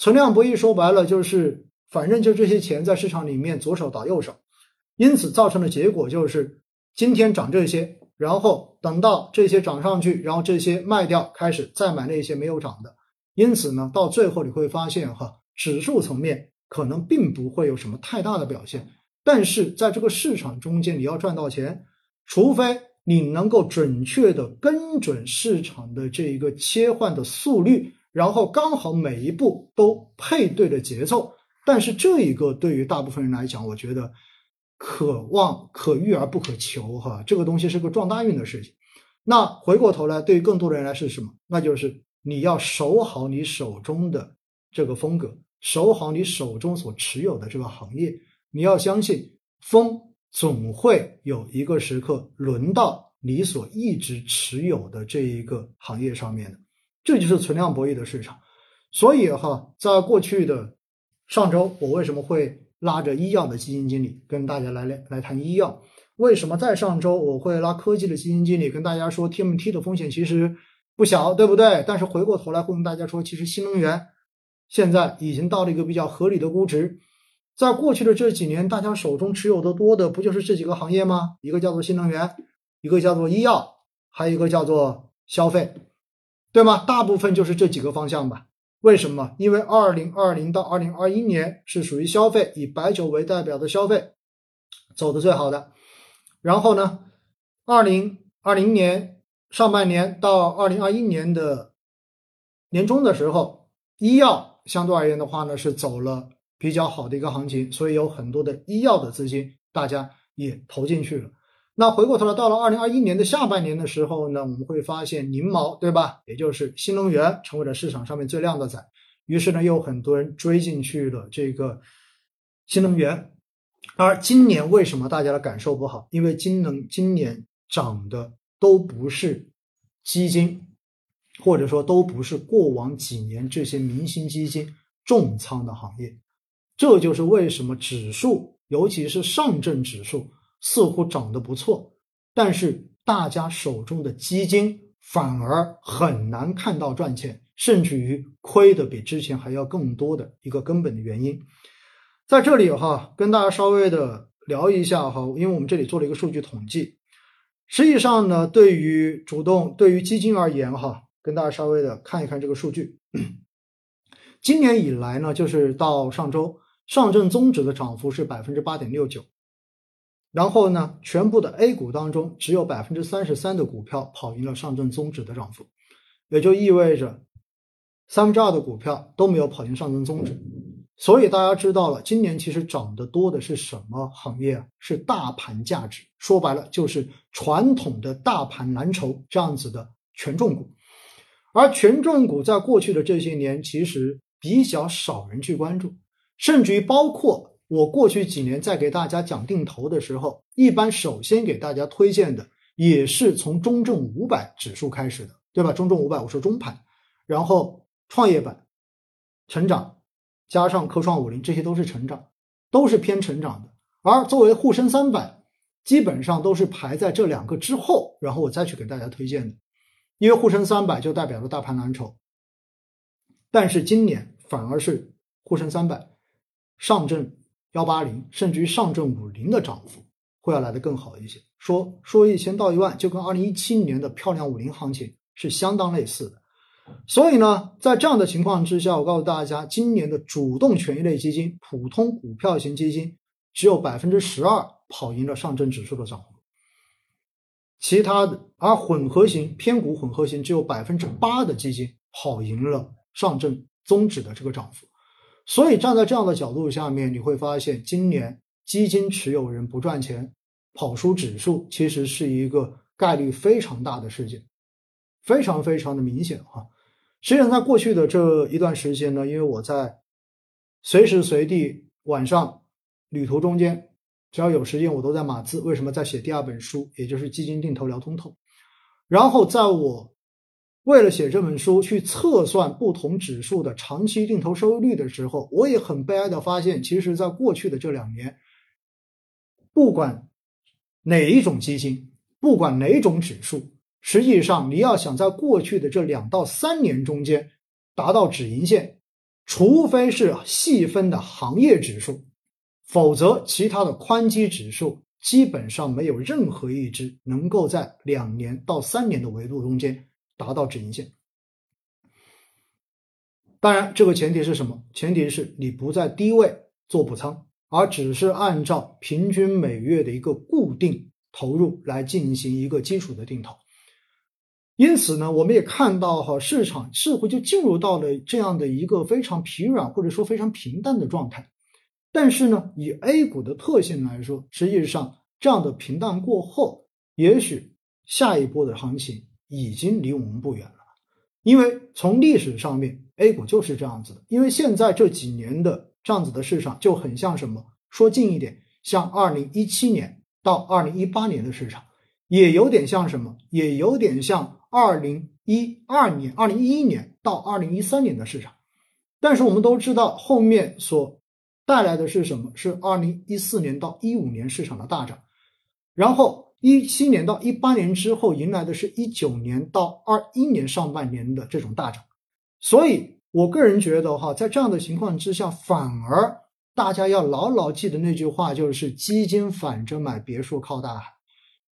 存量博弈说白了就是，反正就这些钱在市场里面左手倒右手，因此造成的结果就是今天涨这些，然后等到这些涨上去，然后这些卖掉，开始再买那些没有涨的。因此呢，到最后你会发现哈，指数层面可能并不会有什么太大的表现，但是在这个市场中间，你要赚到钱，除非你能够准确的跟准市场的这一个切换的速率。然后刚好每一步都配对的节奏，但是这一个对于大部分人来讲，我觉得可望可遇而不可求哈，这个东西是个撞大运的事情。那回过头来，对于更多的人来是什么？那就是你要守好你手中的这个风格，守好你手中所持有的这个行业。你要相信，风总会有一个时刻轮到你所一直持有的这一个行业上面的。这就是存量博弈的市场，所以哈，在过去的上周，我为什么会拉着医药的基金经理跟大家来来来谈医药？为什么在上周我会拉科技的基金经理跟大家说 TMT 的风险其实不小，对不对？但是回过头来会跟大家说，其实新能源现在已经到了一个比较合理的估值。在过去的这几年，大家手中持有的多的不就是这几个行业吗？一个叫做新能源，一个叫做医药，还有一个叫做消费。对吗？大部分就是这几个方向吧。为什么？因为二零二零到二零二一年是属于消费，以白酒为代表的消费走的最好的。然后呢，二零二零年上半年到二零二一年的年中的时候，医药相对而言的话呢，是走了比较好的一个行情，所以有很多的医药的资金大家也投进去了。那回过头来，到了二零二一年的下半年的时候呢，我们会发现宁毛，对吧？也就是新能源成为了市场上面最靓的仔。于是呢，又很多人追进去了这个新能源。而今年为什么大家的感受不好？因为今能今年涨的都不是基金，或者说都不是过往几年这些明星基金重仓的行业。这就是为什么指数，尤其是上证指数。似乎涨得不错，但是大家手中的基金反而很难看到赚钱，甚至于亏的比之前还要更多的一个根本的原因，在这里哈，跟大家稍微的聊一下哈，因为我们这里做了一个数据统计，实际上呢，对于主动对于基金而言哈，跟大家稍微的看一看这个数据，今年以来呢，就是到上周，上证综指的涨幅是百分之八点六九。然后呢，全部的 A 股当中，只有百分之三十三的股票跑赢了上证综指的涨幅，也就意味着三分之二的股票都没有跑赢上证综指。所以大家知道了，今年其实涨得多的是什么行业啊？是大盘价值，说白了就是传统的大盘蓝筹这样子的权重股。而权重股在过去的这些年，其实比较少人去关注，甚至于包括。我过去几年在给大家讲定投的时候，一般首先给大家推荐的也是从中证五百指数开始的，对吧？中证五百我说中盘，然后创业板、成长，加上科创五零，这些都是成长，都是偏成长的。而作为沪深三百，基本上都是排在这两个之后，然后我再去给大家推荐的，因为沪深三百就代表了大盘蓝筹。但是今年反而是沪深三百、上证。幺八零，甚至于上证五零的涨幅会要来的更好一些。说说一千到一万，就跟二零一七年的漂亮五零行情是相当类似的。所以呢，在这样的情况之下，我告诉大家，今年的主动权益类基金、普通股票型基金只有百分之十二跑赢了上证指数的涨幅，其他的而混合型偏股混合型只有百分之八的基金跑赢了上证综指的这个涨幅。所以站在这样的角度下面，你会发现今年基金持有人不赚钱，跑输指数，其实是一个概率非常大的事件，非常非常的明显哈。实际上，在过去的这一段时间呢，因为我在随时随地晚上旅途中间，只要有时间，我都在码字。为什么在写第二本书，也就是基金定投聊通透？然后在我。为了写这本书去测算不同指数的长期定投收益率的时候，我也很悲哀的发现，其实，在过去的这两年，不管哪一种基金，不管哪种指数，实际上你要想在过去的这两到三年中间达到止盈线，除非是细分的行业指数，否则其他的宽基指数基本上没有任何一只能够在两年到三年的维度中间达到止盈线。当然，这个前提是什么？前提是你不在低位做补仓，而只是按照平均每月的一个固定投入来进行一个基础的定投。因此呢，我们也看到哈，市场似乎就进入到了这样的一个非常疲软或者说非常平淡的状态。但是呢，以 A 股的特性来说，实际上这样的平淡过后，也许下一波的行情已经离我们不远了。因为从历史上面，A 股就是这样子的。因为现在这几年的这样子的市场就很像什么？说近一点，像二零一七年到二零一八年的市场，也有点像什么？也有点像。二零一二年、二零一一年到二零一三年的市场，但是我们都知道后面所带来的是什么？是二零一四年到一五年市场的大涨，然后一七年到一八年之后迎来的是一九年到二一年上半年的这种大涨，所以我个人觉得哈，在这样的情况之下，反而大家要牢牢记得那句话，就是基金反着买，别墅靠大海。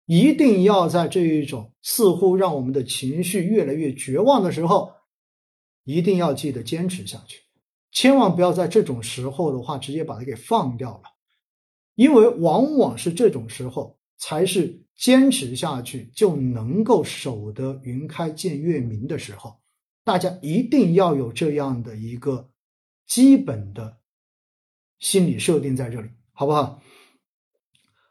一定要在这一种似乎让我们的情绪越来越绝望的时候，一定要记得坚持下去，千万不要在这种时候的话直接把它给放掉了，因为往往是这种时候才是坚持下去就能够守得云开见月明的时候，大家一定要有这样的一个基本的心理设定在这里，好不好？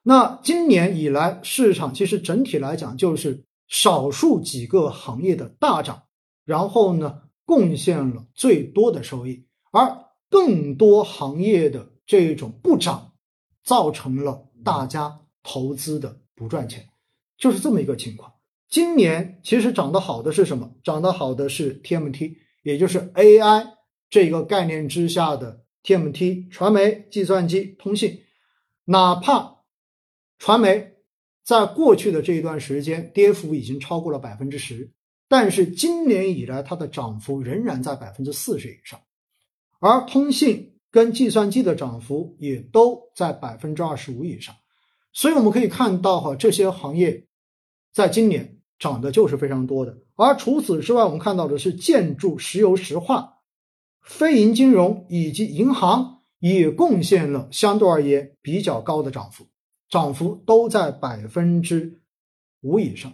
那今年以来，市场其实整体来讲就是少数几个行业的大涨，然后呢贡献了最多的收益，而更多行业的这种不涨，造成了大家投资的不赚钱，就是这么一个情况。今年其实涨得好的是什么？涨得好的是 TMT，也就是 AI 这个概念之下的 TMT，传媒、计算机、通信，哪怕。传媒在过去的这一段时间跌幅已经超过了百分之十，但是今年以来它的涨幅仍然在百分之四十以上，而通信跟计算机的涨幅也都在百分之二十五以上，所以我们可以看到哈，这些行业在今年涨的就是非常多的。而除此之外，我们看到的是建筑、石油石化、非银金融以及银行也贡献了相对而言比较高的涨幅。涨幅都在百分之五以上，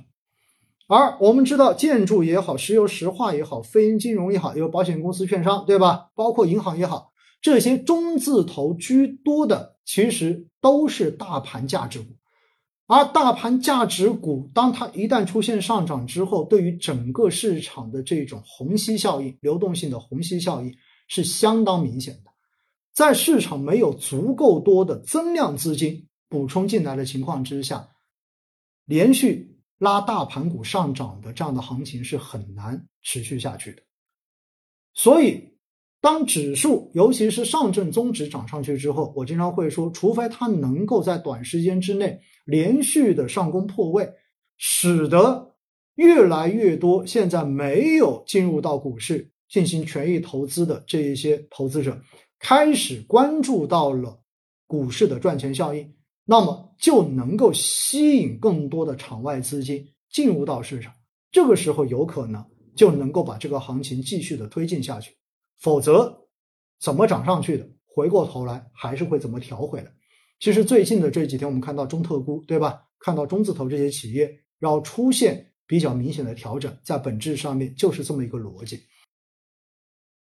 而我们知道，建筑也好，石油石化也好，非银金融也好，有保险公司、券商，对吧？包括银行也好，这些中字头居多的，其实都是大盘价值股。而大盘价值股，当它一旦出现上涨之后，对于整个市场的这种虹吸效应、流动性的虹吸效应是相当明显的。在市场没有足够多的增量资金。补充进来的情况之下，连续拉大盘股上涨的这样的行情是很难持续下去的。所以，当指数尤其是上证综指涨上去之后，我经常会说，除非它能够在短时间之内连续的上攻破位，使得越来越多现在没有进入到股市进行权益投资的这一些投资者，开始关注到了股市的赚钱效应。那么就能够吸引更多的场外资金进入到市场，这个时候有可能就能够把这个行情继续的推进下去。否则，怎么涨上去的，回过头来还是会怎么调回来。其实最近的这几天，我们看到中特估，对吧？看到中字头这些企业要出现比较明显的调整，在本质上面就是这么一个逻辑。